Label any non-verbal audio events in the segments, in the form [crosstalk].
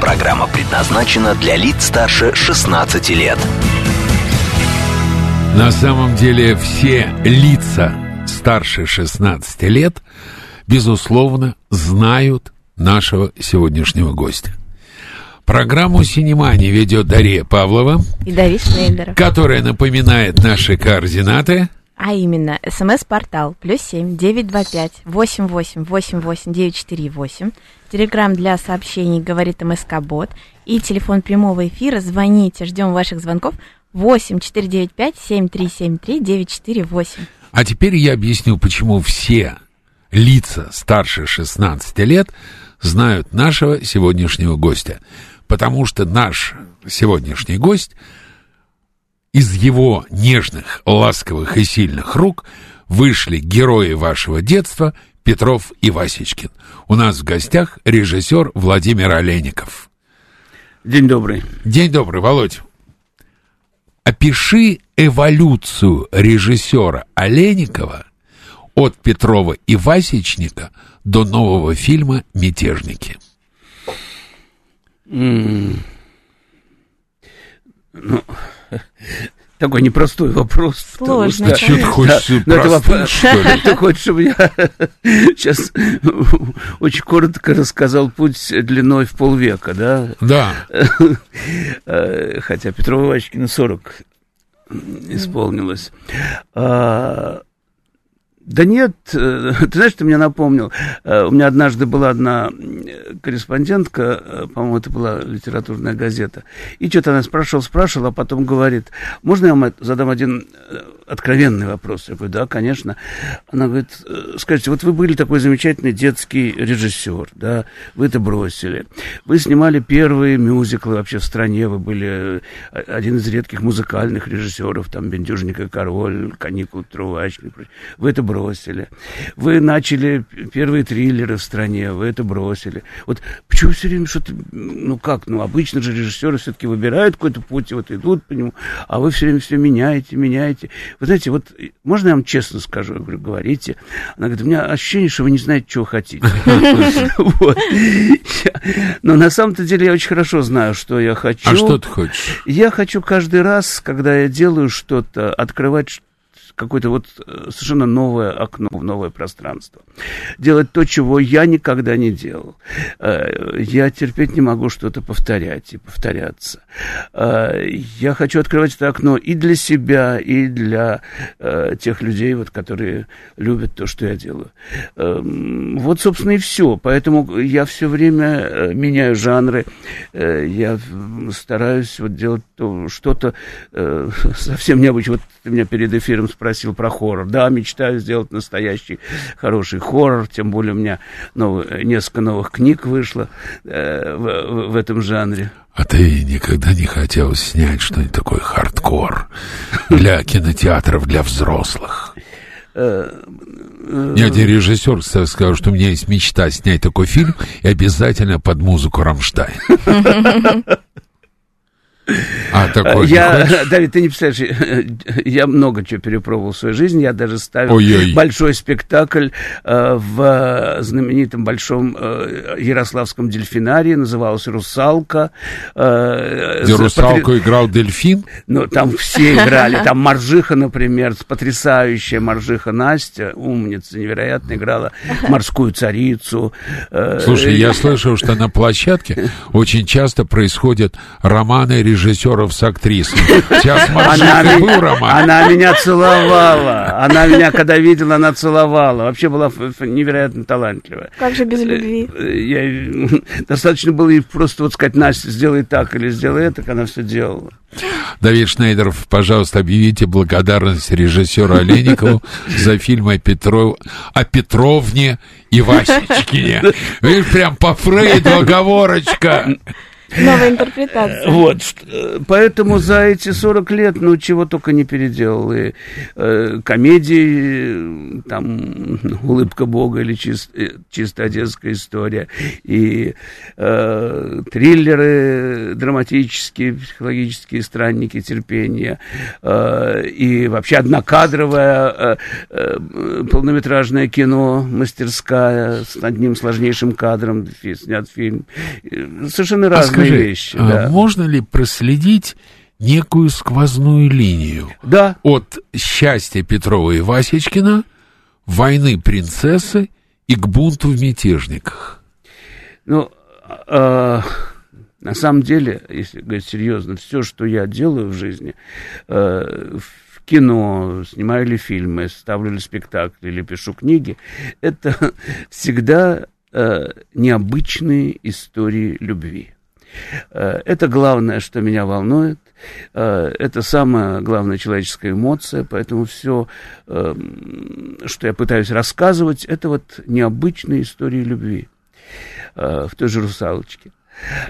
Программа предназначена для лиц старше 16 лет. На самом деле все лица старше 16 лет, безусловно, знают нашего сегодняшнего гостя. Программу «Синемани» ведет Дарья Павлова, И Давид Шнейдеров. которая напоминает наши координаты. А именно, смс-портал плюс семь девять два пять восемь восемь восемь восемь девять четыре восемь. Телеграмм для сообщений говорит МСК Бот. И телефон прямого эфира. Звоните, ждем ваших звонков. восемь четыре девять пять семь три семь три девять четыре восемь. А теперь я объясню, почему все лица старше 16 лет знают нашего сегодняшнего гостя. Потому что наш сегодняшний гость из его нежных, ласковых и сильных рук вышли герои вашего детства Петров и Васечкин. У нас в гостях режиссер Владимир Олейников. День добрый. День добрый, Володь. Опиши эволюцию режиссера Олейникова от Петрова и Васечника до нового фильма «Мятежники». М. Ну, такой непростой вопрос. потому Сложно, что- Чё ты хочешь, Да, ну, простым, вопрос- что ли? [laughs] Ты хочешь, чтобы я [laughs] сейчас [laughs] очень коротко рассказал путь длиной в полвека, да? Да, Э, Хотя Петрова Вачкина 40 исполнилось. А, Да нет, э, [laughs] ты знаешь, ты мне напомнил. Э, У меня однажды была одна э, корреспондентка, по-моему, это была литературная газета, и что-то она спрашивала, спрашивала, а потом говорит, можно я вам задам один откровенный вопрос? Я говорю, да, конечно. Она говорит, «Э, скажите, вот вы были такой замечательный детский режиссер, да, вы это бросили. Вы снимали первые мюзиклы вообще в стране, вы были э, один из редких музыкальных режиссеров, там, «Бендюжник и король», и прочее. Вы это бросили. Вы начали первые триллеры в стране, вы это бросили. Вот почему все время что-то, ну как, ну обычно же режиссеры все-таки выбирают какой-то путь, и вот идут по нему, а вы все время все меняете, меняете. Вы знаете, вот можно я вам честно скажу? Я говорю, говорите. Она говорит, у меня ощущение, что вы не знаете, чего хотите. [laughs] Но на самом-то деле я очень хорошо знаю, что я хочу. а что ты хочешь? Я хочу каждый раз, когда я делаю что-то, открывать какое-то вот э, совершенно новое окно в новое пространство. Делать то, чего я никогда не делал. Э, Я терпеть не могу что-то повторять и повторяться. Э, Я хочу открывать это окно и для себя, и для тех людей, вот, которые любят то, что я делаю. Эм, Вот, собственно, и все. Поэтому я все время меняю жанры. Я стараюсь вот делать то- что-то [laughs] совсем необычное. Вот ты меня перед эфиром спросил про хоррор. Да, мечтаю сделать настоящий хороший хоррор. Тем более у меня новый- несколько новых книг вышло э, в, в- в этом жанре. А ты никогда не хотел снять что-нибудь такое хардкор для кинотеатров для взрослых? Э, Ни один режиссер кстати, сказал, что у меня есть мечта снять такой фильм и обязательно под музыку Рамштайн. [laughs] А такой не Я? [laughs] Давид, ты не представляешь, я много чего перепробовал в своей жизни. Я даже ставил Ой-ой. большой спектакль э, в знаменитом большом э, Ярославском дельфинарии, назывался «Русалка». Э, Где за русалку потри- играл дельфин? Ну, там все играли. [laughs] Там Маржиха, например, потрясающая Маржиха Настя, умница, невероятно играла морскую царицу. Э, Слушай, я слышал, что на площадке очень часто происходят романы режиссеров с актрисами. [laughs] Сейчас Она, ми- был роман. она меня целовала. Она меня, когда видела, она целовала. Вообще была невероятно талантливая. Как же без любви? Э, Я, [laughs] достаточно было ей просто вот сказать, Настя, сделай так или сделай это, она все делала. Давид Шнейдеров, пожалуйста, объявите благодарность режиссеру Олейникову [laughs] за фильм о, Петров... о Петровне и Васечкине. Видишь, прям по Фрейду оговорочка. Новая интерпретация. Вот, поэтому за эти 40 лет, ну, чего только не переделал. И э, комедии, там, [laughs] «Улыбка Бога» или чист, «Чисто одесская история», и э, триллеры драматические, психологические, «Странники терпения», э, и вообще однокадровое э, э, полнометражное кино, мастерская с одним сложнейшим кадром, снят фильм. Совершенно разные скажи, вещи. а да. Можно ли проследить некую сквозную линию Да, от счастья Петрова и Васечкина, войны принцессы и к бунту в мятежниках? ну, э, на самом деле, если говорить серьезно, все, что я делаю в жизни, э, в кино, снимаю ли фильмы, ставлю ли спектакли или пишу книги, это [laughs] всегда э, необычные истории любви. Э, Это главное, что меня волнует. Э, Это самая главная человеческая эмоция. Поэтому все, что я пытаюсь рассказывать, это вот необычные истории любви э, в той же «Русалочке».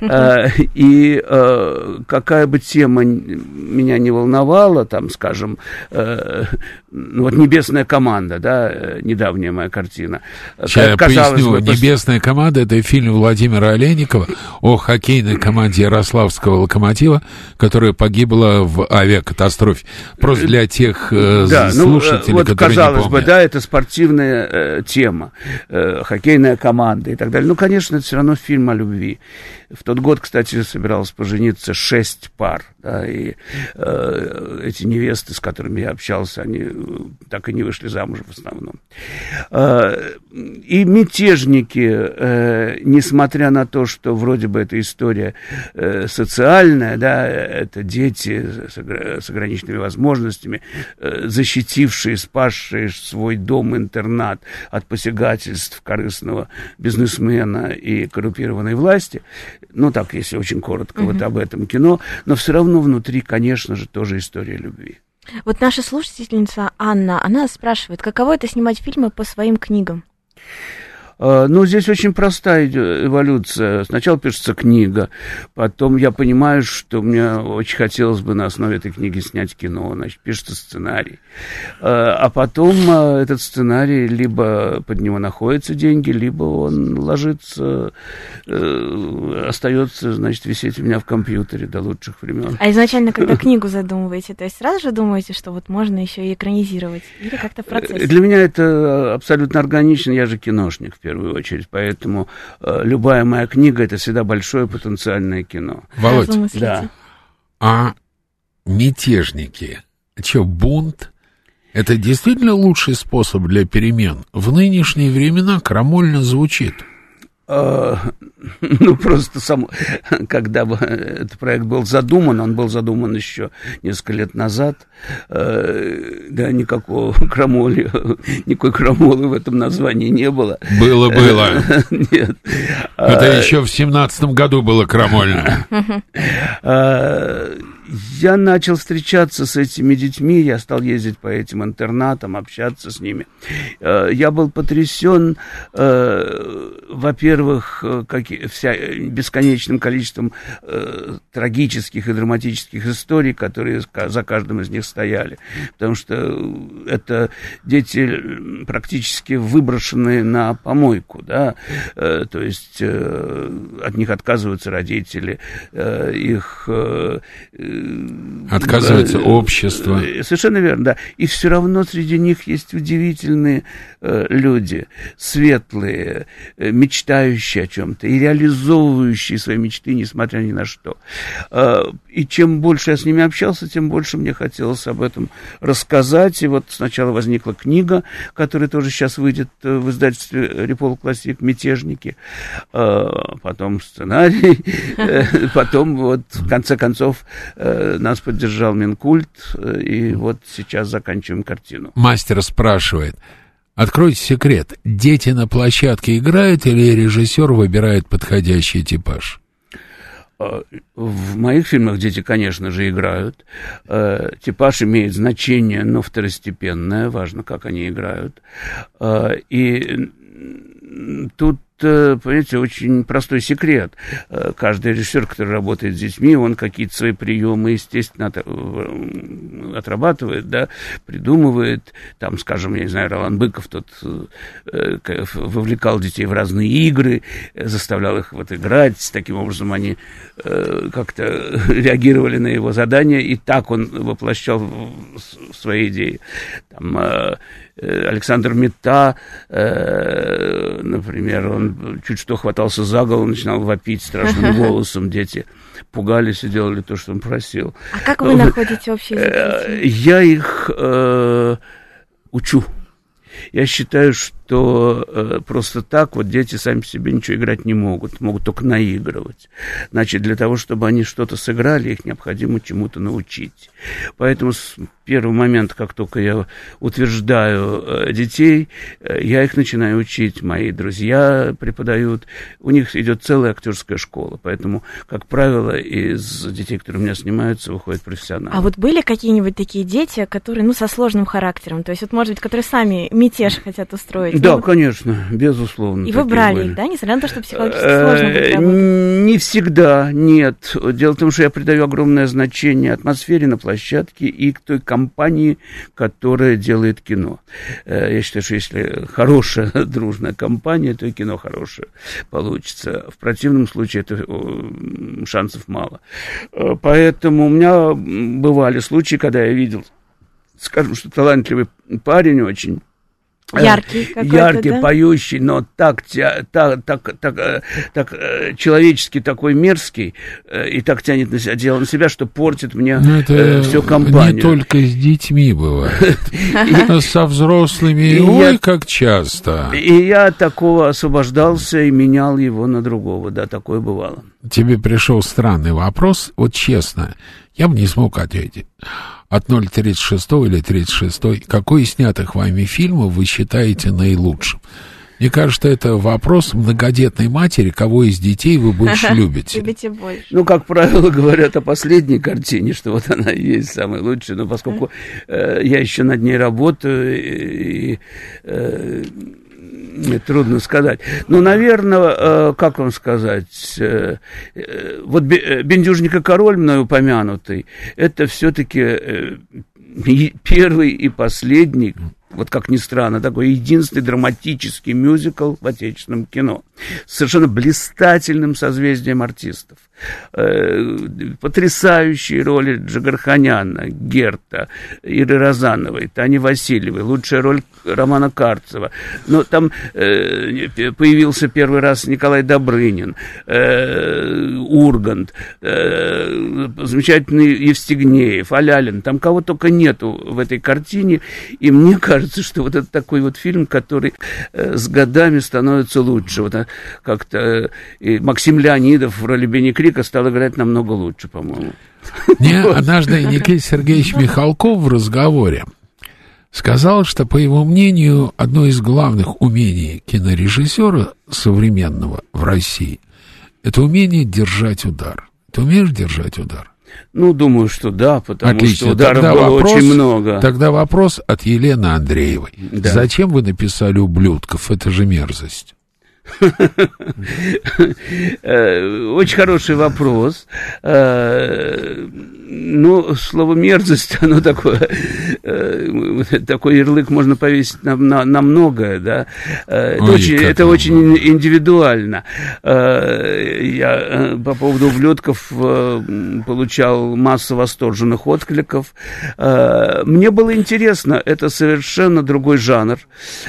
Э, И э, какая бы тема меня не волновала, там, скажем, э, ну вот «Небесная команда», да, недавняя моя картина. Сейчас я поясню. бы, «Небесная команда» — это фильм Владимира Олейникова о хоккейной команде Ярославского «Локомотива», которая погибла в авиакатастрофе. Просто для тех э, Да, ну, слушателей, вот которые казалось не бы, да, это спортивная э, тема, э, хоккейная команда и так далее. Ну, конечно, это все равно фильм о любви. В тот год, кстати, собиралось пожениться шесть пар, да, и э, эти невесты, с которыми я общался, они э, так и не вышли замуж в основном. Э, и мятежники, э, несмотря на то, что вроде бы эта история э, социальная, да, это дети с, с ограниченными возможностями, э, защитившие, спасшие свой дом-интернат от посягательств корыстного бизнесмена и коррумпированной власти. Ну, так, если очень коротко, вот об этом кино. Но все равно внутри, конечно же, тоже история любви. Вот наша слушательница Анна, она спрашивает, каково это снимать фильмы по своим книгам? А, Ну, здесь очень простая эволюция. Сначала пишется книга, потом я понимаю, что мне очень хотелось бы на основе этой книги снять кино, значит, пишется сценарий. А а потом а, этот сценарий либо под него находятся деньги, либо он ложится, э, остается, значит, висеть у меня в компьютере до лучших времен. А изначально, когда [laughs] книгу задумываете, то есть сразу же думаете, что вот можно еще и экранизировать? Или как-то в процессе? Для меня это абсолютно органично, я же киношник в первую очередь, поэтому э, любая моя книга это всегда большое потенциальное кино. Володь. Да. а мятежники, что, бунт? Это действительно лучший способ для перемен? В нынешние времена крамольно звучит. А, [laughs] Ну, просто сам, когда бы этот проект был задуман, он был задуман еще несколько лет назад, э, да, никакого [laughs] крамоли, никакой крамолы в этом названии не было. Было-было. [laughs] Нет. Это еще в семнадцатом году было крамольно. Я начал встречаться с этими детьми, я стал ездить по этим интернатам, общаться с ними. Э, Я был потрясен, э, во-первых, э, э, бесконечным количеством трагических и драматических историй, которые за каждым из них стояли. Потому что это дети практически выброшенные на помойку, да, то есть от них отказываются родители, их Отказывается э, общество. э, Совершенно верно, да. И все равно среди них есть удивительные э, люди, светлые, э, мечтающие о чем-то и реализовывающие свои мечты, несмотря ни на что. Э, и чем больше я с ними общался, тем больше мне хотелось об этом рассказать. И вот сначала возникла книга, которая тоже сейчас выйдет э, в издательстве Репол Классик «Мятежники», Э, потом сценарий, [laughs] э, потом вот в конце концов э, нас поддержал Минкульт, э, и вот сейчас заканчиваем картину. Мастер спрашивает. Откройте секрет. Дети на площадке играют или режиссер выбирает подходящий типаж? Э, В моих фильмах дети, конечно же, играют. Э, Типаж имеет значение, но второстепенное. Важно, как они играют. Э, И тут понимаете, очень простой секрет. Э, каждый режиссер, который работает с детьми, он какие-то свои приемы, естественно, э, отрабатывает, да, придумывает. Там, скажем, я не знаю, Ролан Быков тот э, вовлекал детей в разные игры, заставлял их вот играть. Таким образом, они как-то [laughs] реагировали на его задания, и так он воплощал свои идеи. Там, Александр Мета, например, он чуть что хватался за голову, начинал вопить страшным [laughs] голосом, дети пугались и делали то, что он просил. А как вы находите общий язык? Э, я их э, учу. Я считаю, что э, просто так вот дети сами себе ничего играть не могут, могут только наигрывать. Значит, для того, чтобы они что-то сыграли, их необходимо чему-то научить. Поэтому с первого момента, как только я утверждаю э, детей, э, я их начинаю учить. Мои друзья преподают. У них идет целая актерская школа. Поэтому, как правило, из детей, которые у меня снимаются, выходят профессионалы. А вот были какие-нибудь такие дети, которые, ну, со сложным характером? То есть, вот, может быть, которые сами мятеж хотят устроить? Да, конечно, безусловно. И вы брали их, да? Несмотря на то, что психологически сложно э, Не всегда, нет. Дело в том, что я придаю огромное значение атмосфере на площадке и к той компании, которая делает кино. Э, я считаю, что если хорошая, [laughs] дружная компания, то и кино хорошее получится. В противном случае это шансов мало. Э, поэтому у меня бывали случаи, когда я видел, скажем, что талантливый парень очень, яркий какой-то, Яркий, да? поющий, но так, так, так, так, э, так э, человеческий такой мерзкий и так тянет на себя, дело на себя, что портит мне ну, это всю компанию. Не только с детьми бывает, [laughs] со взрослыми, ой, как часто. И я такого освобождался и менял его на другого, да, такое бывало. Тебе пришел странный вопрос, вот честно, я бы не смог ответить от 0,36 или 36, какой из снятых вами фильмов вы считаете наилучшим? Мне кажется, это вопрос многодетной матери, кого из детей вы больше любите. Любите больше. Ну, как правило, [laughs] говорят о последней картине, что вот она и есть самая лучшая, но поскольку э, я еще над ней работаю, и, э, трудно сказать. Ну, наверное, э, как вам сказать, э, э, вот Бендюжника король мной упомянутый, это все-таки первый и последний вот как ни странно, такой единственный драматический мюзикл в отечественном кино. С совершенно блистательным созвездием артистов. Э, потрясающие роли Джигарханяна, Герта, Иры Розановой, Тани Васильевой, лучшая роль Романа Карцева. Но там э, появился первый раз Николай Добрынин, э, Ургант, замечательный Евстигнеев, Алялин. Там кого только нету в этой картине. И мне кажется, что вот это такой вот фильм, который э, с годами становится лучше. Вот а, как-то э, Максим Леонидов в роли Бенекри Рика стал играть намного лучше, по-моему. [laughs] Мне однажды Никита Сергеевич Михалков в разговоре сказал, что, по его мнению, одно из главных умений кинорежиссера современного в России – это умение держать удар. Ты умеешь держать удар? Ну, думаю, что да, потому Отлично. что ударов тогда было вопрос, очень много. Тогда вопрос от Елены Андреевой. Да. Зачем вы написали «Ублюдков»? Это же мерзость. [laughs] Э, очень хороший вопрос. Э, ну, слово мерзость, [laughs] оно такое, э, такой ярлык можно повесить на, на, на многое, да. Это, Ой, очень, это очень индивидуально. Я по поводу ублюдков получал массу восторженных откликов. Мне было интересно, это совершенно другой жанр.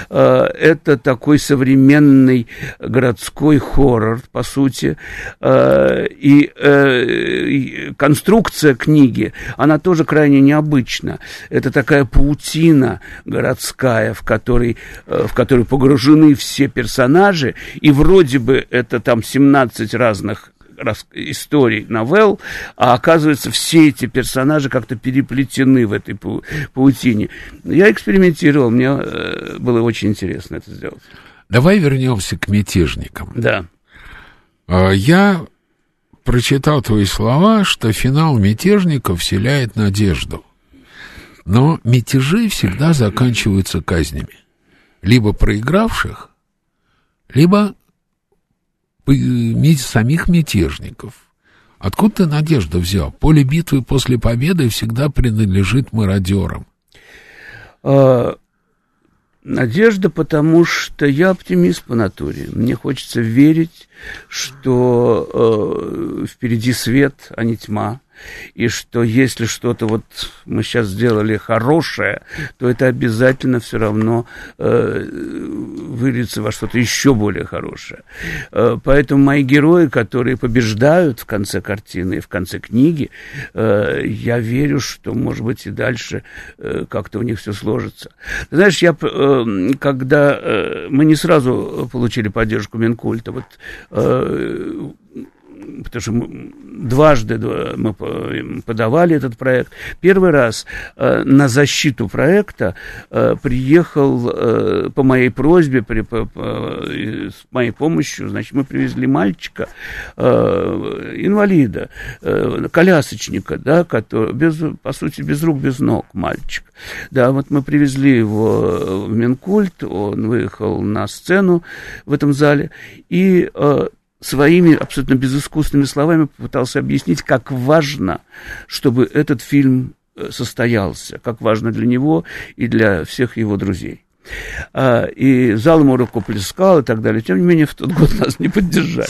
Это такой современный городской хоррор, по сути, э, и, э, конструкция книги, она тоже крайне необычна. Это такая паутина городская, в которой, э, в которой погружены все персонажи, и вроде бы это там 17 разных историй, новелл, а оказывается, все эти персонажи как-то переплетены в этой паутине. Я экспериментировал, мне было очень интересно это сделать. Давай вернемся к мятежникам. Да. А, я прочитал твои слова, что финал мятежников вселяет надежду. Но мятежи всегда заканчиваются казнями. Либо проигравших, либо самих мятежников. Откуда ты надежду взял? Поле битвы после победы всегда принадлежит мародерам. А, надежда, потому что я оптимист по натуре. Мне хочется верить, что э, впереди свет, а не тьма и что если что-то вот мы сейчас сделали хорошее, то это обязательно все равно э, выльется во что-то еще более хорошее. Э, поэтому мои герои, которые побеждают в конце картины и в конце книги, э, я верю, что, может быть, и дальше э, как-то у них все сложится. знаешь, я, э, когда э, мы не сразу получили поддержку Минкульта, вот э, потому что мы, дважды мы подавали этот проект. Первый раз э, на защиту проекта э, приехал э, по моей просьбе, при, по, по, с моей помощью, значит, мы привезли мальчика, э, инвалида, э, колясочника, да, который, без, по сути, без рук, без ног мальчик. Да, вот мы привезли его в Минкульт, он выехал на сцену в этом зале, и э, своими абсолютно безыскусными словами попытался объяснить, как важно, чтобы этот фильм э, состоялся, как важно для него и для всех его друзей. А, и зал ему рукоплескал и так далее. Тем не менее, в тот год нас не поддержали.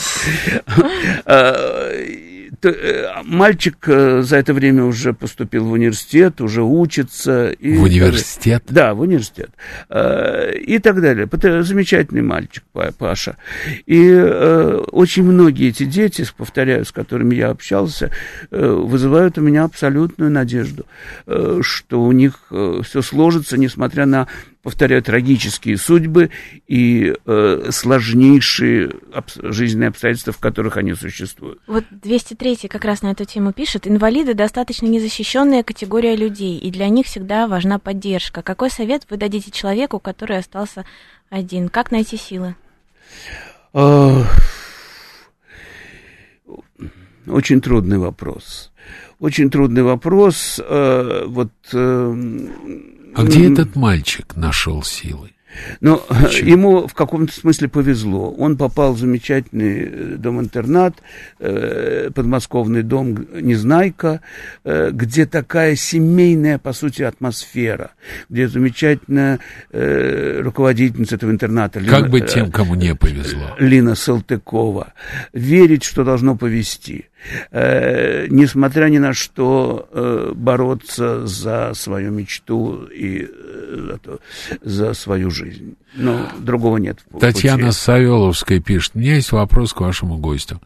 [laughs] А, Э, мальчик э, за это время уже поступил в университет, уже учится. И в университет? Да, в университет. Э, и так далее. Замечательный мальчик Паша. И очень многие эти дети, повторяю, с которыми я общался, вызывают у меня абсолютную надежду, что у них все сложится, несмотря на повторяю, трагические судьбы и э, сложнейшие жизненные обстоятельства, в которых они существуют. Вот 203 как раз на эту тему пишет. Инвалиды достаточно незащищенная категория людей, и для них всегда важна поддержка. Какой совет вы дадите человеку, который остался один? Как найти силы? Очень трудный вопрос. Очень трудный вопрос. Э, вот э, а где этот мальчик нашел силы? Ну, ему в каком-то смысле повезло. Он попал в замечательный э, дом-интернат, э, подмосковный дом Незнайка, э, где такая семейная, по сути, атмосфера, где замечательная руководительница этого интерната. Как Лина, бы тем, кому не повезло. Лина Салтыкова. Верить, что должно повезти э, несмотря ни на что, э, бороться за свою мечту и э, за, свою жизнь. Но другого нет. Татьяна пути. Савеловская пишет, у меня есть вопрос к вашему гостю.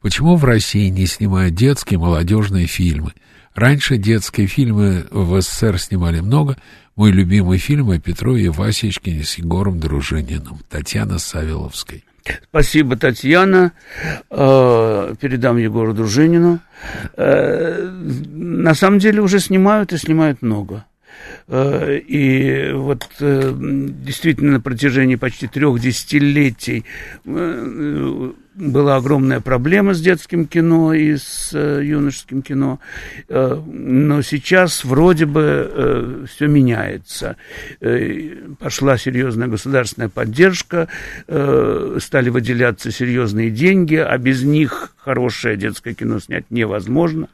Почему в России не снимают детские молодежные фильмы? Раньше детские фильмы в СССР снимали много. Мой любимый фильм о Петрове Васечкине с Егором Дружининым. Татьяна Савеловской. Спасибо, Татьяна. Э, передам Егору Дружинину. Э, на самом деле уже снимают и снимают много. Э, и вот действительно на протяжении почти трех десятилетий была огромная проблема с детским кино и с э, юношеским кино, э, но сейчас вроде бы э, все меняется. Э, пошла серьезная государственная поддержка, э, стали выделяться серьезные деньги, а без них хорошее детское кино снять невозможно.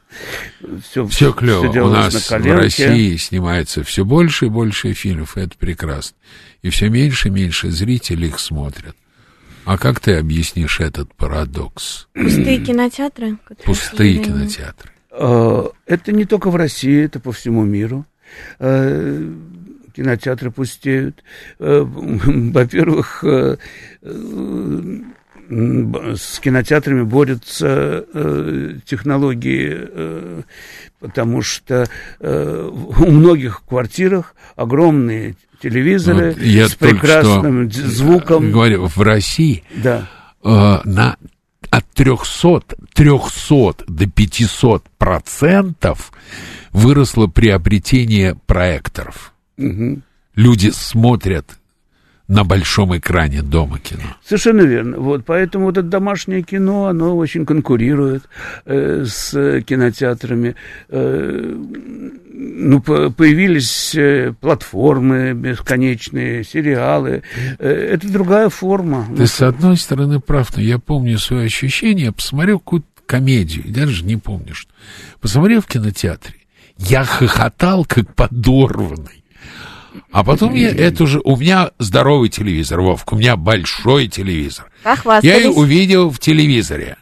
Все, все клево. Все У нас в России снимается все больше и больше фильмов, и это прекрасно. И все меньше и меньше зрителей их смотрят. А как ты объяснишь этот парадокс? Пустые кинотеатры? Пустые кинотеатры. А, это не только в России, это по всему миру. А, кинотеатры пустеют. А, [laughs] во-первых, с кинотеатрами борются технологии, потому что у многих квартирах огромные телевизоры вот я с прекрасным звуком. Говорю, в России да. э, на от 300, 300 до 500 процентов выросло приобретение проекторов. Угу. Люди смотрят на большом экране дома кино. Совершенно верно. Вот, поэтому вот это домашнее кино, оно очень конкурирует э, с кинотеатрами. Э, ну, появились э, платформы бесконечные, сериалы. Э, это другая форма. Ты с одной стороны прав, но я помню свои ощущения. Я посмотрел какую-то комедию, даже не помнишь. Посмотрел в кинотеатре. Я хохотал, как подорванный. А потом я, это уже, у меня здоровый телевизор, Вовка, у меня большой телевизор. Я ее увидел в телевизоре.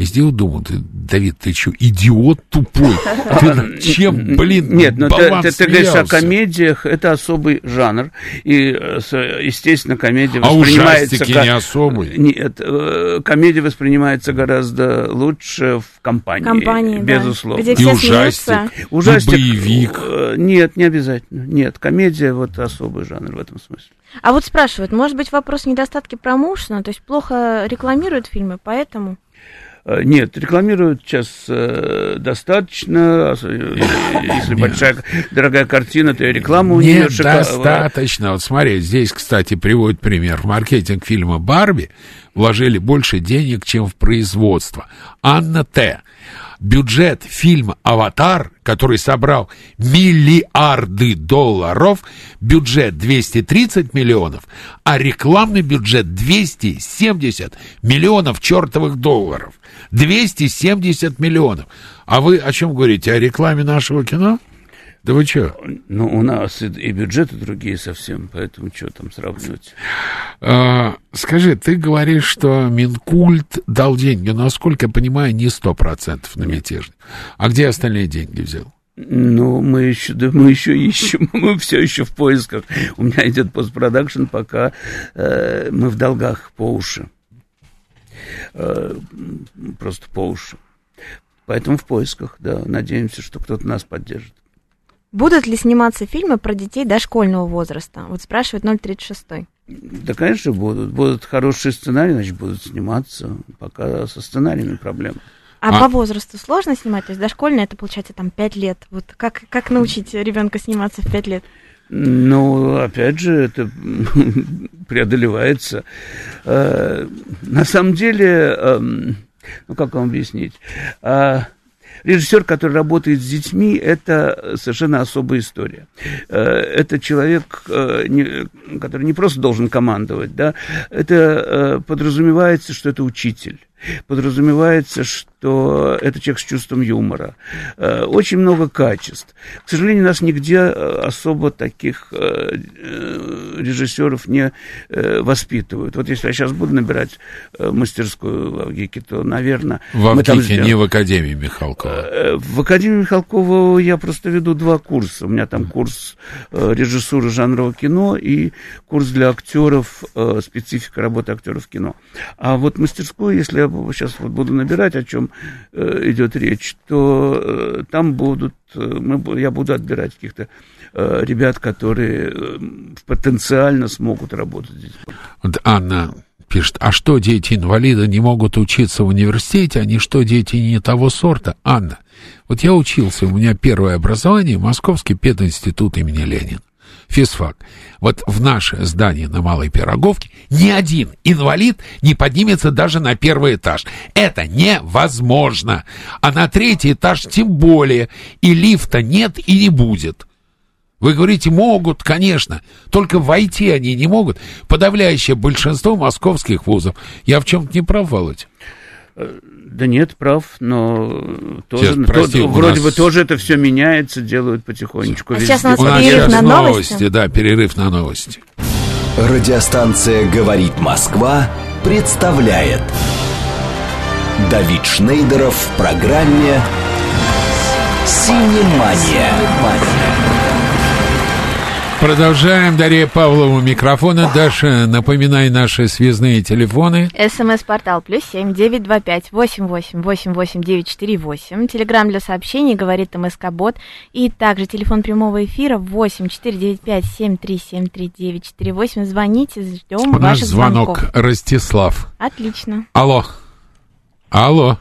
И сделал, думал, ты, Давид, ты что, идиот тупой? Ты [laughs] чем, блин, Нет, но ты, ты, ты говоришь о комедиях, это особый жанр. И, э, естественно, комедия а воспринимается... А как... не особый? Нет, э, комедия воспринимается гораздо лучше в компании, компании безусловно. Да. Где и ужастик, ужастик, и боевик. Э, нет, не обязательно. Нет, комедия вот особый жанр в этом смысле. А вот спрашивают, может быть, вопрос недостатки промоушена, то есть плохо рекламируют фильмы, поэтому... Э, нет, рекламируют сейчас э, достаточно. Э, если большая, дорогая картина, то и реклама у нее достаточно. Вот смотри, здесь, кстати, приводит пример. В маркетинг фильма «Барби» вложили больше денег, чем в производство. Анна Т бюджет фильма «Аватар», который собрал миллиарды долларов, бюджет 230 миллионов, а рекламный бюджет 270 миллионов чертовых долларов. 270 миллионов. А вы о чем говорите? О рекламе нашего кино? Да вы что? Ну, у нас и, и бюджеты другие совсем, поэтому что там сравнивать? А, скажи, ты говоришь, что Минкульт дал деньги, но, насколько я понимаю, не сто процентов на мятежник. А где остальные деньги взял? Ну, мы еще, да, мы еще ищем, [laughs] мы все еще в поисках. У меня идет постпродакшн, пока э, мы в долгах по уши. Э, просто по уши. Поэтому в поисках, да, надеемся, что кто-то нас поддержит. Будут ли сниматься фильмы про детей дошкольного возраста? Вот спрашивает 036. Да, конечно, будут. Будут хорошие сценарии, значит, будут сниматься. Пока со сценариями проблем. А, а по возрасту сложно снимать? То есть дошкольное это получается там 5 лет. Вот как, как научить ребенка сниматься в 5 лет? Ну, опять же, это [laughs] преодолевается. Э, на самом деле, эм, ну как вам объяснить? Режиссер, который работает с детьми, это совершенно особая история. Э, это человек, э, который не просто должен командовать, да, это э, подразумевается, что это учитель подразумевается, что это человек с чувством юмора. Э, очень много качеств. К сожалению, нас нигде э, особо таких э, режиссеров не воспитывают. Вот если я сейчас буду набирать мастерскую в Авгике, то, наверное... В Авгике, не в Академии Михалкова. В Академии Михалкова я просто веду два курса. У меня там курс режиссуры жанрового кино и курс для актеров, специфика работы актеров в кино. А вот мастерскую, если я сейчас вот буду набирать, о чем э, идет речь, то э, там будут, э, мы, я буду отбирать каких-то ребят, которые потенциально смогут работать здесь. Вот Анна пишет, а что дети-инвалиды не могут учиться в университете, они что, дети не того сорта? Анна, вот я учился, у меня первое образование, Московский пединститут имени Ленина физфак. Вот в наше здание на Малой Пироговке ни один инвалид не поднимется даже на первый этаж. Это невозможно. А на третий этаж тем более. И лифта нет и не будет. Вы говорите, могут, конечно, только войти они не могут. Подавляющее большинство московских вузов. Я в чем-то не прав, Володь? Да нет, прав, но тоже, сейчас, прости, то, вроде нас... бы тоже это все меняется, делают потихонечку. А сейчас у нас, у нас перерыв на новости. новости. Да, перерыв на новости. Радиостанция «Говорит Москва» представляет Давид Шнейдеров в программе «Синемания». Продолжаем. Дарья Павлова микрофона. Даша, напоминай наши связные телефоны. СМС-портал плюс семь девять два пять восемь восемь восемь восемь девять четыре восемь. Телеграмм для сообщений говорит МСК Бот. И также телефон прямого эфира восемь четыре девять пять семь три семь три девять четыре восемь. Звоните, ждем У ваших звонок звонков. Ростислав. Отлично. Алло. Алло.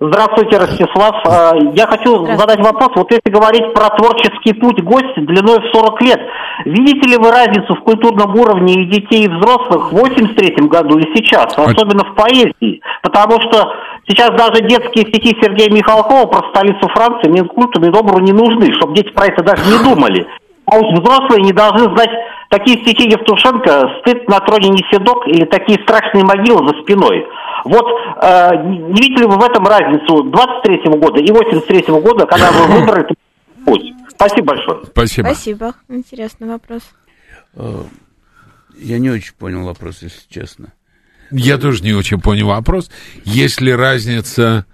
Здравствуйте, Ростислав. А, я хочу задать вопрос. Вот если говорить про творческий путь гостя длиной в 40 лет, видите ли вы разницу в культурном уровне и детей, и взрослых в 83 году и сейчас, особенно в поэзии? Потому что Сейчас даже детские стихи Сергея Михалкова про столицу Франции Минкульту, Минобру не нужны, чтобы дети про это даже не думали. А уж взрослые не должны знать такие стихи Евтушенко «Стыд на троне не седок» или «Такие страшные могилы за спиной». Вот э, не видели вы в этом разницу 23 года и 83 года, когда вы выбрали [laughs] путь? Спасибо большое. Спасибо. Спасибо. Интересный вопрос. Э, Я не очень понял вопрос, если честно. Я тоже не очень понял вопрос. Есть ли разница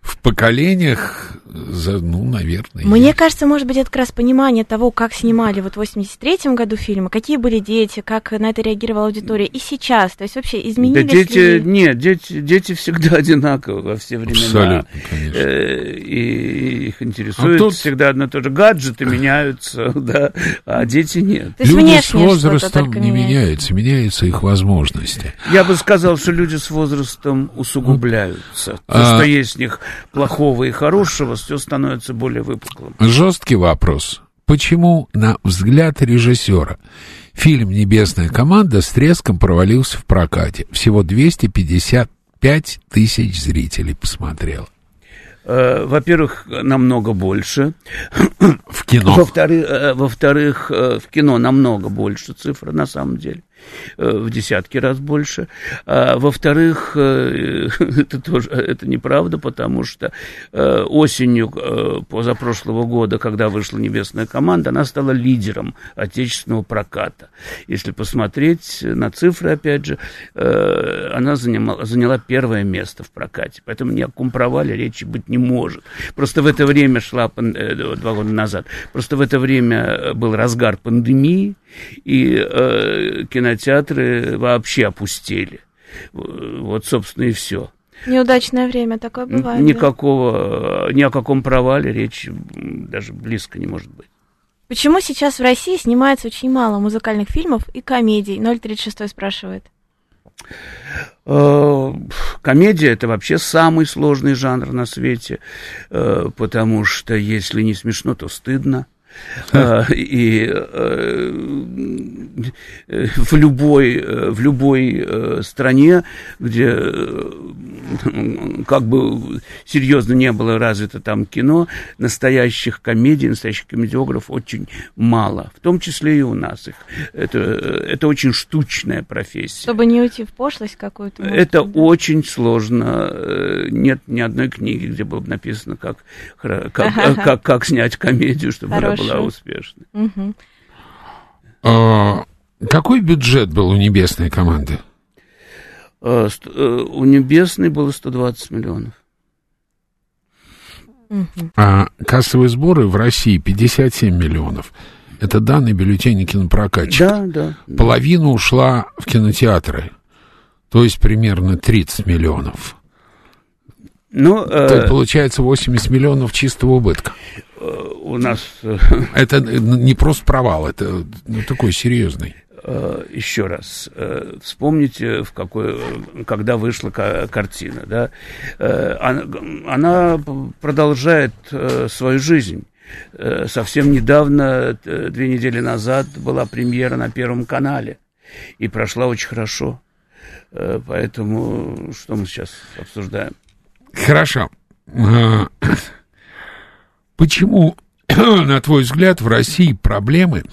в поколениях? За, ну, наверное. Мне есть. кажется, может быть, это как раз понимание того, как снимали вот в 83-м году фильмы, какие были дети, как на это реагировала аудитория, и сейчас. То есть вообще Да изменились дети, ли... нет, дети, дети всегда [laughs] одинаковы во все времена. Абсолютно, конечно. Э, И их интересует А тут- всегда одно и то же. Гаджеты [laughs] меняются, [laughs] да, а дети нет. То есть Люди с возрастом не меняется. меняются, меняются их возможности. Я бы сказал, что люди с возрастом усугубляются. То, А- что есть в них плохого и хорошего, все становится более выпуклым. Жесткий вопрос. Почему, на взгляд режиссера, фильм «Небесная команда» с треском провалился в прокате? Всего 255 тысяч зрителей посмотрел. Э, Во-первых, намного больше. В кино. Во-вторых, э, во-вторых, э, в кино намного больше цифра на самом деле. Э, В десятки раз больше. А, Во-вторых, э, [laughs] это тоже это неправда, потому что э, осенью позапрошлого года, когда вышла «Небесная команда», она стала лидером отечественного проката. Если посмотреть на цифры, опять же, она занимала, заняла первое место в прокате. Поэтому ни о каком провале речи быть не может. Просто в это время шла, два года назад, просто в это время был разгар пандемии, и э, кинотеатры вообще опустели. Вот, собственно, и все. Неудачное время, такое бывает. да. Никакого, э, ни о каком провале речи м, даже близко не может быть. Почему сейчас в России снимается очень мало музыкальных фильмов и комедий? 036 спрашивает. Э, Комедия это вообще самый сложный жанр на свете, э, потому что если не смешно, то стыдно. Э, И э, э, в любой, э, в любой стране, где как бы серьезно не было развито там кино, настоящих комедий, настоящих комедиографов очень мало, в том числе и у нас их. Это, это очень штучная профессия. Чтобы не уйти в пошлость какую-то. Это быть, да? очень сложно. Нет ни одной книги, где было бы написано, как, как, как, как снять комедию, чтобы она была успешной. Мгм. А, какой бюджет был у «Небесной команды»? Ст- э, У Небесной было 120 миллионов. А кассовые сборы в России 57 миллионов. Это данные бюллетени кинопрокатчика. Да, да. Половина ушла в кинотеатры. То есть примерно 30 миллионов. Ну, То э, получается 80 миллионов чистого убытка. э, у нас э, Это не просто провал, это ну, такой серьезный. э, еще раз, вспомните, в какой, когда вышла ка- картина, да, она, продолжает свою жизнь. Совсем недавно, две недели назад, была премьера на Первом канале, и прошла очень хорошо. Поэтому что мы сейчас обсуждаем? Хорошо. А, Почему, [coughs] на твой взгляд, в России проблемы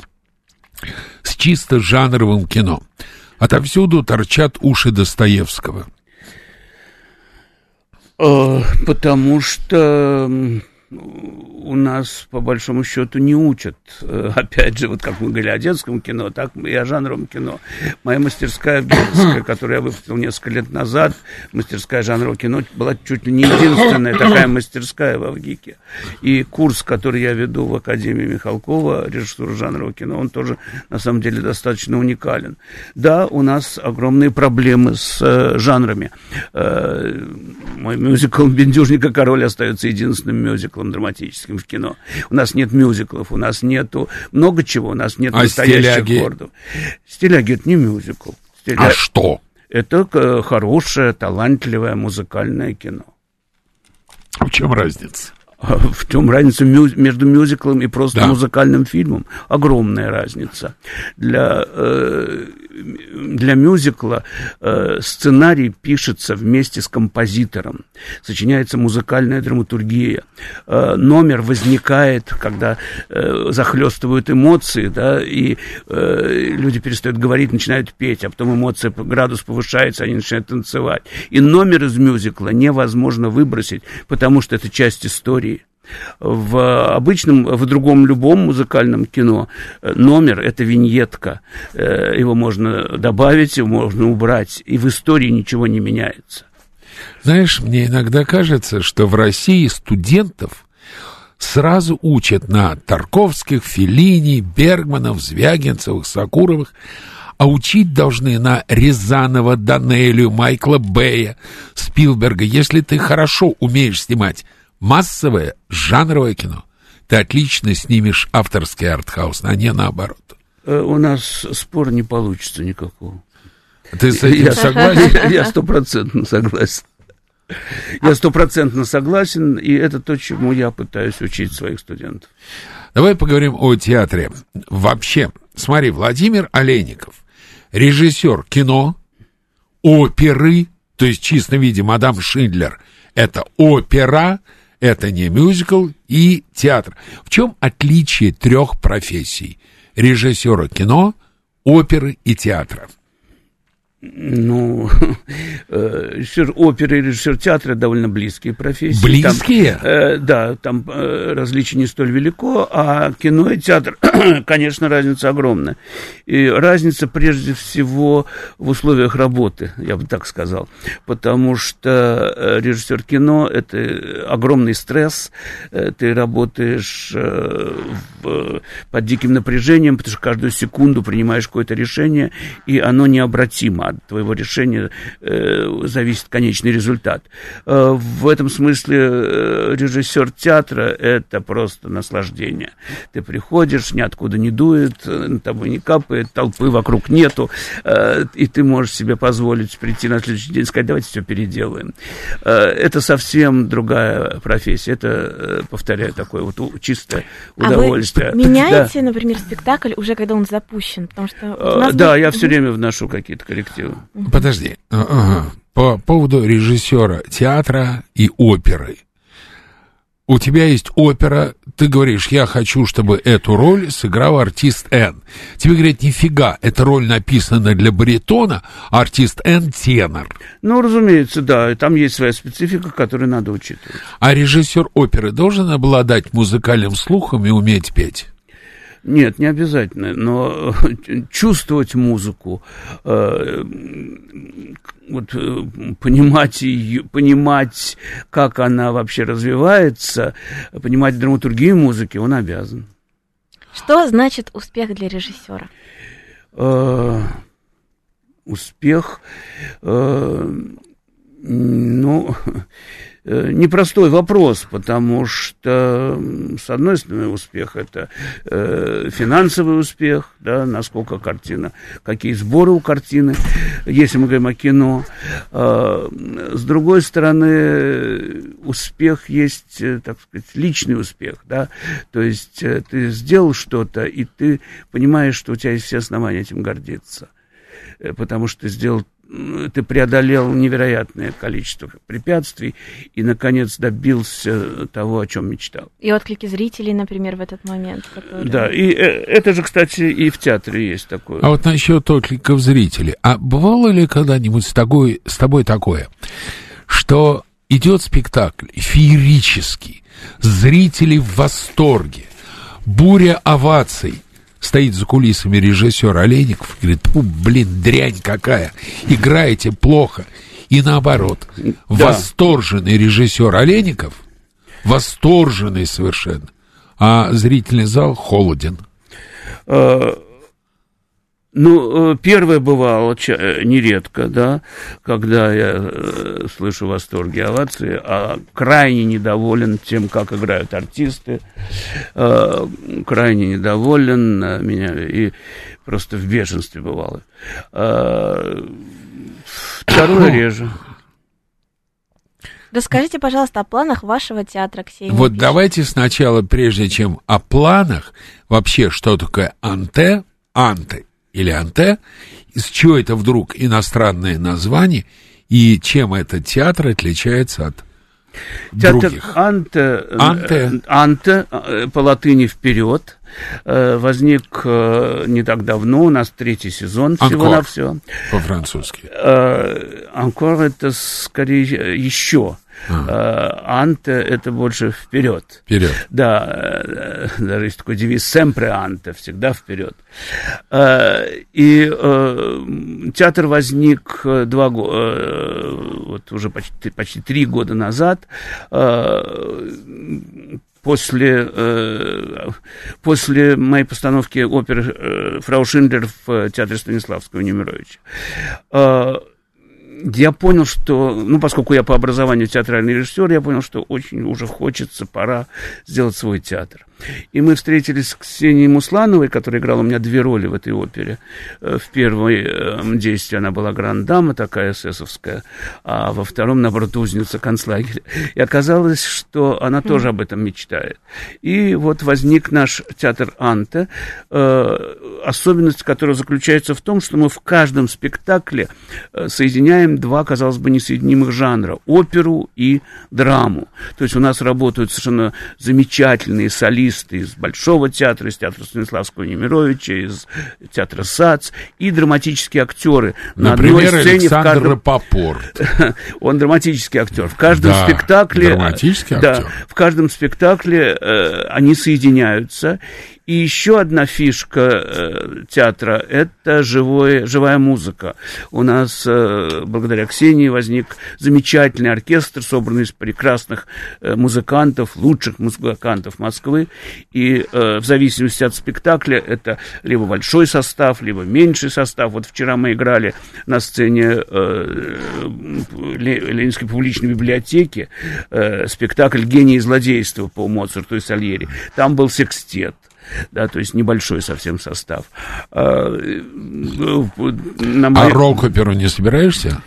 с чисто жанровым кино? Отовсюду торчат уши Достоевского. Э, Потому что у нас, по большому счету, не учат. Э, Опять же, вот как мы говорили о детском кино, так и о жанровом кино. Моя мастерская Гельске, которую я выпустил несколько лет назад, мастерская жанрового кино, была чуть ли не единственная такая мастерская в Авгике. И курс, который я веду в Академии Михалкова, режиссура жанрового кино, он тоже, на самом деле, достаточно уникален. Да, у нас огромные проблемы с э, жанрами. Э, мой мюзикл «Бендюжника король» остается единственным мюзиклом драматическим в кино. У нас нет мюзиклов, у нас нету много чего, у нас нет А настоящих «Стиляги»? гордов. «Стиляги» — это не мюзикл. «Стиля- А что? Это э, хорошее, талантливое музыкальное кино. В чем разница? В чем разница между мюзиклом и просто Да. музыкальным фильмом? Огромная разница. Для, э, для мюзикла э, сценарий пишется вместе с композитором, сочиняется музыкальная драматургия. Э, номер возникает, когда э, захлестывают эмоции, да, и э, люди перестают говорить, начинают петь, а потом эмоция, градус повышается, они начинают танцевать. И номер из мюзикла невозможно выбросить, потому что это часть истории. В обычном, в другом любом музыкальном кино номер – это виньетка. Э, Его можно добавить, его можно убрать, и в истории ничего не меняется. Знаешь, мне иногда кажется, что в России студентов сразу учат на Тарковских, Феллини, Бергманов, Звягинцевых, Сакуровых, а учить должны на Рязанова, Данелию, Майкла Бэя, Спилберга. Если ты хорошо умеешь снимать массовое, жанровое кино, ты отлично снимешь авторский артхаус, а не наоборот. Э, У нас спора не получится никакого. Ты с этим Я- согласен? [laughs] Я стопроцентно согласен. Я стопроцентно согласен, и это то, чему я пытаюсь учить своих студентов. Давай поговорим о театре. Вообще, смотри, Владимир Олейников, режиссер кино, оперы, то есть в чистом виде «Мадам Шиндлер» — это опера, это не мюзикл, и театр. В чем отличие трех профессий? Режиссера кино, оперы и театра. Ну, [laughs] э, режиссер оперы и режиссер театра довольно близкие профессии. Близкие? Там, э, да, там э, различие не столь велико, а кино и театр, [clears throat] конечно, разница огромная. И разница прежде всего в условиях работы, я бы так сказал. Потому что э, режиссер кино – это огромный стресс, э, ты работаешь э, в- под диким напряжением, потому что каждую секунду принимаешь какое-то решение, и оно необратимо. От твоего решения э, зависит конечный результат. Э, в этом смысле э, режиссер театра – это просто наслаждение. Ты приходишь, ниоткуда не дует, э, на тобой не капает, толпы вокруг нету, э, и ты можешь себе позволить прийти на следующий день и сказать, давайте все переделаем. Э, это совсем другая профессия. Это, э, повторяю, такое вот чистое удовольствие. А вы меняете, например, спектакль уже когда он запущен? Потому что Да. Э, Да, был- я все время вношу какие-то коррективы. Подожди. А, ага. По поводу режиссера театра и оперы. У тебя есть опера, ты говоришь, я хочу, чтобы эту роль сыграл артист Н. Тебе говорят, нифига, эта роль написана для баритона, а артист Н тенор. Ну, разумеется, да, там есть своя специфика, которую надо учитывать. А режиссер оперы должен обладать музыкальным слухом и уметь петь. Нет, не обязательно, но [laughs] чувствовать музыку, э, вот, э, понимать, ее, понимать, как она вообще развивается, понимать драматургию музыки, он обязан. Что значит успех для режиссера? Э, успех, э, ну, [laughs] непростой вопрос, потому что, с одной стороны, успех это э, финансовый успех, да, насколько картина, какие сборы у картины, если мы говорим о кино. Э, с другой стороны, успех есть, э, так сказать, личный успех, да, то есть э, ты сделал что-то, и ты понимаешь, что у тебя есть все основания этим гордиться э, потому что ты сделал, ты преодолел невероятное количество препятствий и, наконец, добился того, о чем мечтал. И отклики зрителей, например, в этот момент. которые- Да, и э, это же, кстати, и в театре есть такое. А вот насчет откликов зрителей. А бывало ли когда-нибудь с, тобой, с тобой такое, что идет спектакль феерический, зрители в восторге, буря оваций, стоит за кулисами режиссер Олейников говорит, «Фу, блин, дрянь какая, играете плохо. И наоборот, восторженный режиссер Олейников, восторженный совершенно, а зрительный зал холоден. Э, Ну, э, первое бывало э, нередко, да, когда я э, слышу восторги овации, а крайне недоволен тем, как играют артисты, крайне недоволен меня и просто в бешенстве бывало. Второе реже. Расскажите, пожалуйста, о планах вашего театра, Ксения. Вот пишет. давайте сначала, прежде чем о планах, вообще, что такое анте, анте или анте, из чего это вдруг иностранное название, и чем этот театр отличается от Театр других. Анте, э, Анте. Анте, э, по латыни вперед, э, возник не так давно, у нас третий сезон Анкор. всего-навсего. по-французски. Э, Анкор это скорее еще. Э, Анте это больше вперед. Вперед. Да, э, даже есть такой девиз «Sempre ante», всегда вперед. Э, И театр возник два года, вот уже почти, почти три года назад, после, э, после моей постановки оперы э, «Фрау Шиндлер» в театре Станиславского Немировича. Э, я понял, что, ну, поскольку я по образованию театральный режиссер, я понял, что очень уже хочется, пора сделать свой театр. И мы встретились с Ксенией Муслановой, которая играла у меня две роли в этой опере. Э, В первой э, действии она была грандама такая эсэсовская, а во втором, наоборот, узница концлагеря. И оказалось, что она тоже об этом мечтает. И вот возник наш театр Анте, э, особенность которого заключается в том, что мы в каждом спектакле э, соединяем два, казалось бы, несоединимых жанра – оперу и драму. То есть у нас работают совершенно замечательные солисты из Большого театра, из театра Станиславского Немировича, из театра САЦ и драматические актеры на Например, одной сцене Александр каждом... Рапопорт. [laughs] Он драматический актер. В каждом Да, спектакле... драматический да, актер. в каждом спектакле э, они соединяются. И еще одна фишка э, театра – это живое, живая музыка. У нас, э, благодаря Ксении, возник замечательный оркестр, собранный из прекрасных э, музыкантов, лучших музыкантов Москвы. И э, в зависимости от спектакля это либо большой состав, либо меньший состав. Вот вчера мы играли на сцене э, Ле- Ленинской публичной библиотеки э, спектакль «Гений и злодейство» по Моцарту и Сальери. Там был секстет да, то есть небольшой совсем состав. А, э, на А моей- рок-оперу не собираешься?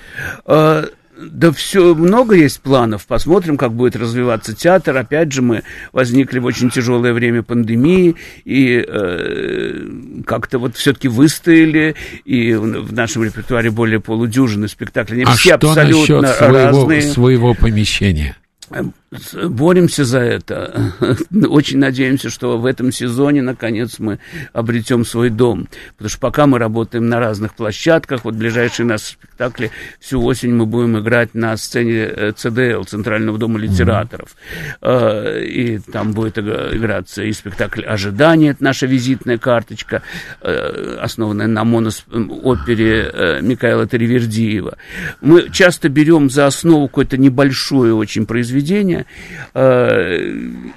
а, Да все, много есть планов. Посмотрим, как будет развиваться театр. Опять же, мы возникли в очень тяжелое время пандемии и э, как-то вот все-таки выстояли. И в в нашем репертуаре более полудюжины спектаклей. Они А все что абсолютно насчет своего, разные. своего помещения? С- Боремся за это. [laughs] Очень надеемся, что в этом сезоне, наконец, мы обретем свой дом. Потому что пока мы работаем на разных площадках, вот ближайшие наши спектакли, всю осень мы будем играть на сцене э, ЦДЛ, Центрального дома литераторов. Э, И там будет иг- играться и спектакль «Ожидание», это наша визитная карточка, э, основанная на монос-опере э, Михаила Таривердиева. Мы часто берем за основу какое-то небольшое очень произведение э,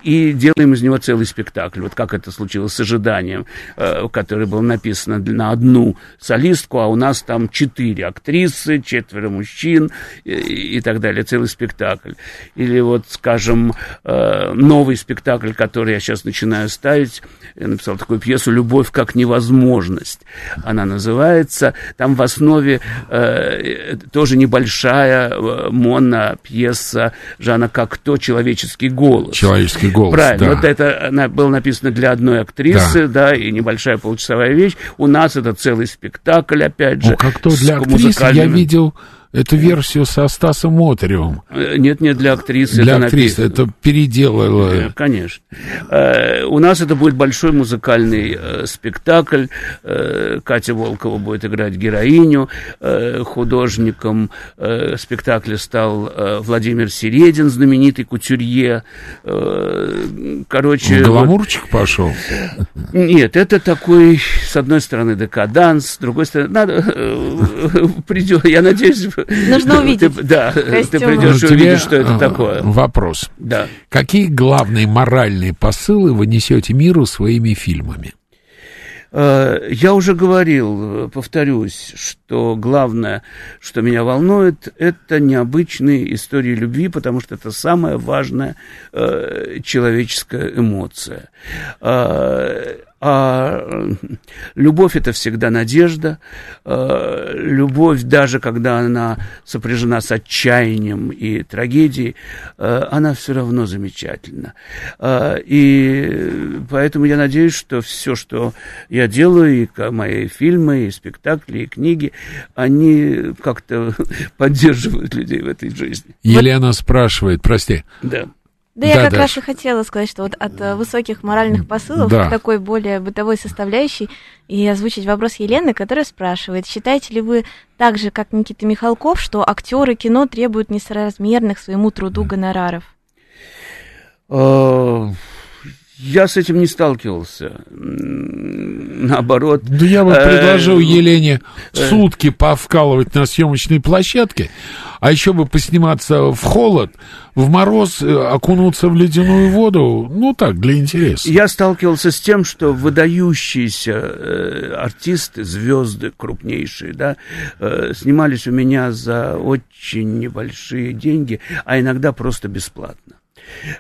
и делаем из него целый спектакль. Вот как это случилось с «Ожиданием», э, который был написан для- на одну солистку, а у нас там четыре актрисы, четверо мужчин и, и так далее, целый спектакль. Или вот, скажем, э, новый спектакль, который я сейчас начинаю ставить, я написал такую пьесу «Любовь как невозможность». Она называется. Там в основе э, тоже небольшая э, моно-пьеса Жана Кокто «Человеческий голос». Человеческий голос, Правильно. да. Вот это она, было написано для одной актрисы, да. и небольшая получасовая вещь. У нас это целый спектакль, опять же. Ну, как то для актрисы, я музыкальными- видел эту версию со Стасом Мотревым. Э, Нет, нет, для актрисы Для это актрисы написано. это переделало. Э, Конечно. Э, У нас это будет большой музыкальный спектакль. Катя Волкова будет играть героиню. Художником спектакля стал Владимир Середин, знаменитый кутюрье. Короче, вот- Гламурчик пошел. нет, это такой, с одной стороны, декаданс, с другой стороны, надо, [laughs] придет, я надеюсь... Нужно [laughs] увидеть ты- да, [laughs] ты костюмы. придешь и Ну, увидишь, что это а, такое. Вопрос. Да. Какие главные моральные посылы вы несете миру своими фильмами? Э, Я уже говорил, повторюсь, что главное, что меня волнует, это необычные истории любви, потому что это самая важная э, человеческая эмоция. Э, А любовь это всегда надежда. Э, любовь, даже когда она сопряжена с отчаянием и трагедией, э, она все равно замечательна. И поэтому я надеюсь, что все, что я делаю, и мои фильмы, и спектакли, и книги, они как-то [laughs] поддерживают людей в этой жизни. Елена спрашивает, прости. Да. Да, я как раз и хотела сказать, что вот от э, высоких моральных посылов да. к такой более бытовой составляющей и озвучить вопрос Елены, которая спрашивает, считаете ли вы так же, как Никита Михалков, что актеры кино требуют несоразмерных своему труду гонораров? Я с этим не сталкивался. Наоборот. Да я бы предложил э, Елене э, сутки повкалывать на съемочной площадке, а еще бы посниматься в холод, в мороз, э, окунуться в ледяную воду, ну так, для интереса. Я сталкивался с тем, что выдающиеся э, артисты, звезды крупнейшие, да, э, снимались у меня за очень небольшие деньги, а иногда просто бесплатно.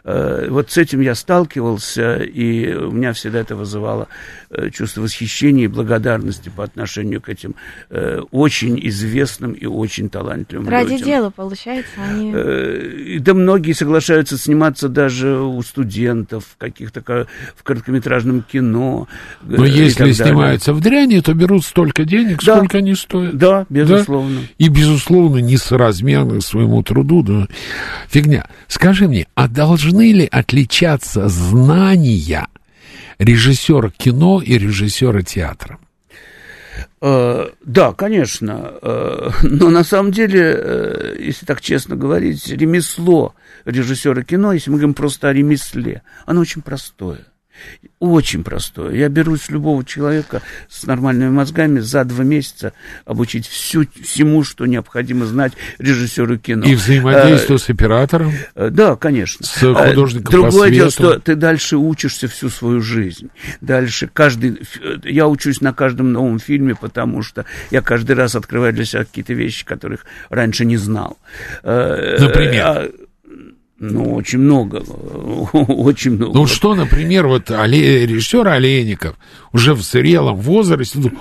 Э, вот с этим я сталкивался, и у меня всегда это вызывало э, чувство восхищения и благодарности по отношению к этим э, очень известным и очень талантливым Ради людям. дела, получается, они... Да многие соглашаются сниматься даже у студентов, каких-то в короткометражном кино. Но если снимаются в дряни, то берут столько денег, да. сколько они стоят. Да, безусловно. Да? И, безусловно, несоразмерно своему труду. Да. Фигня. Скажи мне, а должны ли отличаться знания режиссера кино и режиссера театра? Uh, да, конечно, uh, но на самом деле, uh, если так честно говорить, ремесло режиссера кино, если мы говорим просто о ремесле, оно очень простое. Очень простое. Я берусь любого человека с нормальными мозгами за два месяца обучить всю, всему, что необходимо знать режиссеру кино. И взаимодействие а, с оператором? Э, да, конечно. С художником Другое дело, что ты дальше учишься всю свою жизнь. Дальше каждый... Я учусь на каждом новом фильме, потому что я каждый раз открываю для себя какие-то вещи, которых раньше не знал. Э, Например? А, ну, очень много, [laughs] очень много. Ну, что, например, вот Оле... режиссер Олейников уже в зрелом возрасте, ну,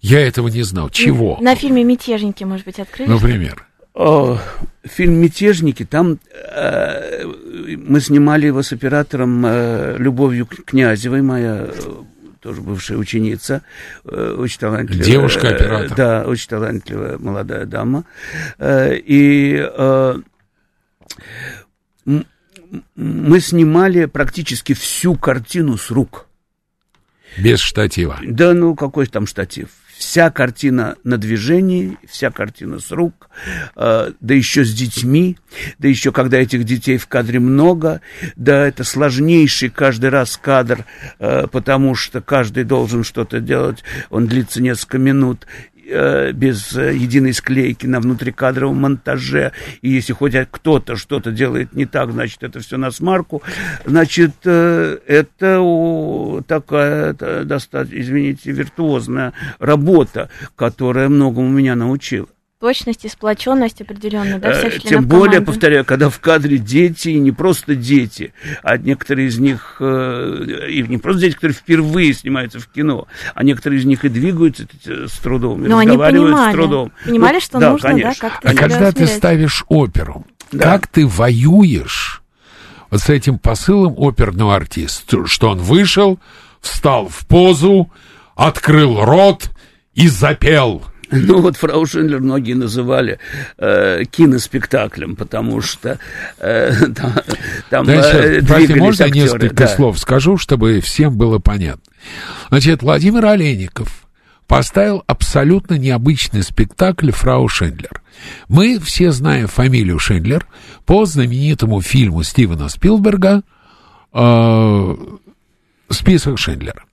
я этого не знал. Чего? На фильме «Мятежники», может быть, открыли? Например. О, фильм «Мятежники», там э, мы снимали его с оператором э, Любовью Князевой, моя э, тоже бывшая ученица, э, очень талантливая. Девушка-оператор. Э, да, очень талантливая молодая дама. И... Мы снимали практически всю картину с рук. Без штатива. Да, ну какой там штатив? Вся картина на движении, вся картина с рук, э, да еще с детьми, да еще когда этих детей в кадре много, да это сложнейший каждый раз кадр, э, потому что каждый должен что-то делать, он длится несколько минут, без э, единой склейки на внутрикадровом монтаже, и если хоть кто-то что-то делает не так, значит, это все на смарку, значит, э, это такая, достаточно, извините, виртуозная работа, которая многому меня научила точность и сплоченность определенно, да, всех членов Тем более, команды. повторяю, когда в кадре дети, и не просто дети, а некоторые из них, э, и не просто дети, которые впервые снимаются в кино, а некоторые из них и двигаются с трудом, и Но разговаривают они понимали, с трудом. Понимали, что да, нужно, конечно, да, как-то А когда ты ставишь оперу, да. как ты воюешь вот с этим посылом оперного артиста, что он вышел, встал в позу, открыл рот и запел – [laughs] Ну вот фрау Шиндлер многие называли э, киноспектаклем, потому что э, [laughs] там, там э, двигались можно актеры. несколько да. слов скажу, чтобы всем было понятно? Значит, Владимир Олейников поставил абсолютно необычный спектакль «Фрау Шиндлер». Мы все знаем фамилию Шиндлер по знаменитому фильму Стивена Спилберга э, «Список Шиндлера»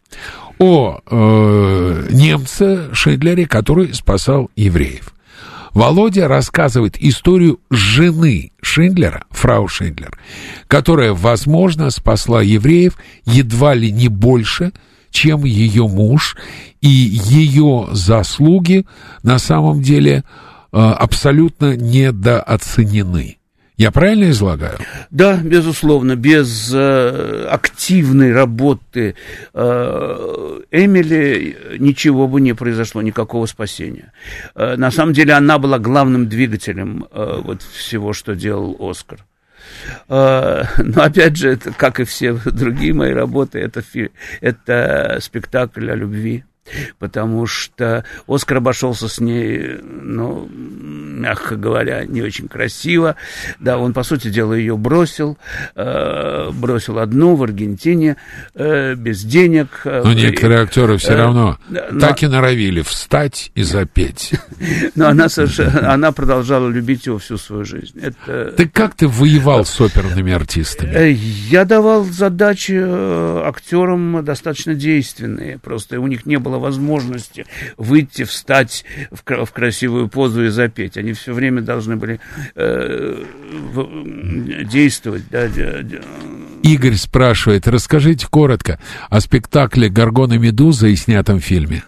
о э, немце Шендлере, который спасал евреев. Володя рассказывает историю жены Шиндлера, фрау Шиндлер, которая, возможно, спасла евреев едва ли не больше, чем ее муж, и ее заслуги на самом деле э, абсолютно недооценены. Я правильно излагаю? Да, безусловно, без э, активной работы э, Эмили ничего бы не произошло, никакого спасения. Э, на самом деле она была главным двигателем э, вот всего, что делал Оскар. Э, но опять же, это, как и все [laughs] другие мои работы, это, это спектакль о любви потому что Оскар обошелся с ней, ну, мягко говоря, не очень красиво. Да, он, по сути дела, ее бросил, э, бросил одну в Аргентине, э, без денег. Но некоторые актеры все э, равно но- так и норовили встать и запеть. [laughs] Но она, совершенно, она продолжала любить его всю свою жизнь. Это... Ты как ты воевал с оперными артистами? Э, Я давал задачи э, актерам достаточно действенные. Просто у них не было возможности выйти, встать в, в красивую позу и запеть. Они все время должны были э, действовать. Да, де- де- Игорь спрашивает, расскажите коротко о спектакле «Гаргона Медуза» и снятом фильме.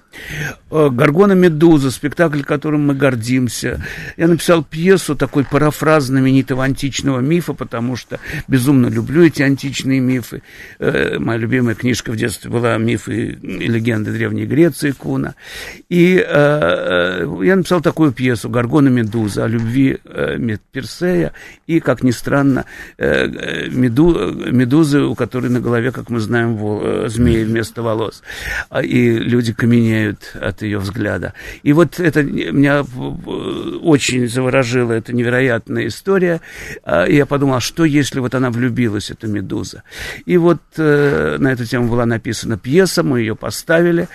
Э, Гаргона Медуза, спектакль, которым мы гордимся. Я написал пьесу, такой парафраз знаменитого античного мифа, потому что безумно люблю эти античные мифы. Э, Моя любимая книжка в детстве была «Мифы и легенды Древней Греции» Куна. И э, я написал такую пьесу «Гаргона Медуза» о любви Персея и, как ни странно, меду- медузы, у которой на голове, как мы знаем, змеи вместо волос. А, И люди каменеют от ее взгляда. И вот это меня очень заворожила эта невероятная история. А, И я подумал, а что если вот она влюбилась, эта медуза? И вот э, на эту тему была написана пьеса, мы ее поставили.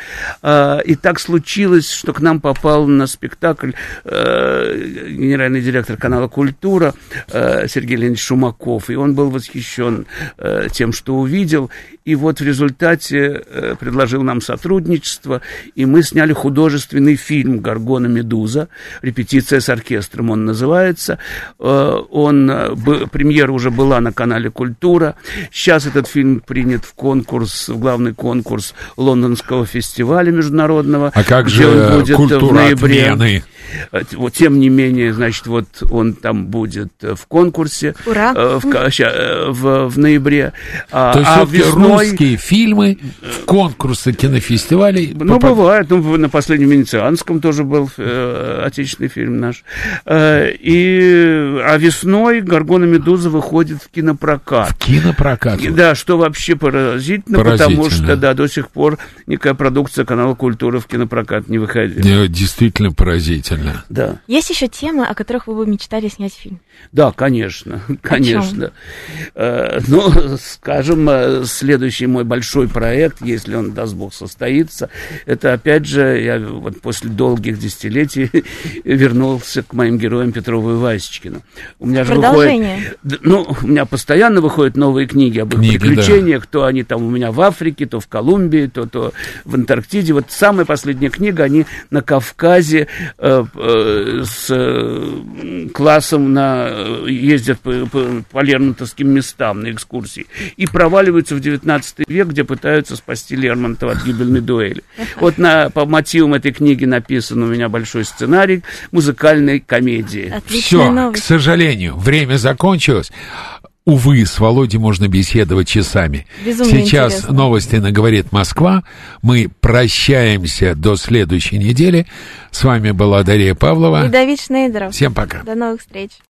А, И так случилось, что к нам попал на спектакль э, генеральный директор канала «Культура» э, Сергей Леонидович Шумаков. И он был восхищен тем, что увидел. И вот в результате э, предложил нам сотрудничество, и мы сняли художественный фильм «Гаргона Медуза», репетиция с оркестром он называется. Э, Он, э, б- премьера уже была на канале «Культура». Сейчас этот фильм принят в конкурс, в главный конкурс Лондонского фестиваля международного. А как где же он будет в культура ноябре. отмены? Э, Вот, тем не менее, значит, вот он там будет э, в конкурсе Ура. э, в, э, в, в ноябре. А, То есть а все-таки весной... русские фильмы в конкурсы кинофестивалей Ну, попад- бывает. Ну, в- на последнем Венецианском тоже был э, отечественный фильм наш. Э, и, а весной «Гаргона Медуза» выходит в кинопрокат. кинопрокат. И Да, что вообще поразительно, Поразительно. потому что, да, до сих пор никакая продукция канала «Культура» в кинопрокат не выходила. Э, Действительно поразительно. Да. Есть еще темы, о которых вы бы мечтали снять фильм? Да, конечно, [laughs] конечно. Э, Ну, скажем, э, следующий мой большой проект, если он, даст Бог, состоится, это, опять же, я вот после долгих десятилетий [laughs] вернулся к моим героям Петрову и Васечкину. У меня же Продолжение. выходит... Ну, у меня постоянно выходят новые книги об их Книги, приключениях, то они там у меня в Африке, то в Колумбии, то, то в Антарктиде. Вот самая последняя книга, они на Кавказе э, э, с э, классом на, ездят по, по, по лермонтовским местам на экскурсии и проваливаются в 19 век, где пытаются спасти Лермонтова от гибельной дуэли. Вот на, по мотивам этой книги написан у меня большой сценарий музыкальной комедии. Отличная Все, к сожалению, время закончилось. Увы, с Володей можно беседовать часами. Безумно Сейчас интересно. новости на «Говорит Москва». Мы прощаемся до следующей недели. С вами была Дарья Павлова. И Давид Шнейдеров. Всем пока. До новых встреч.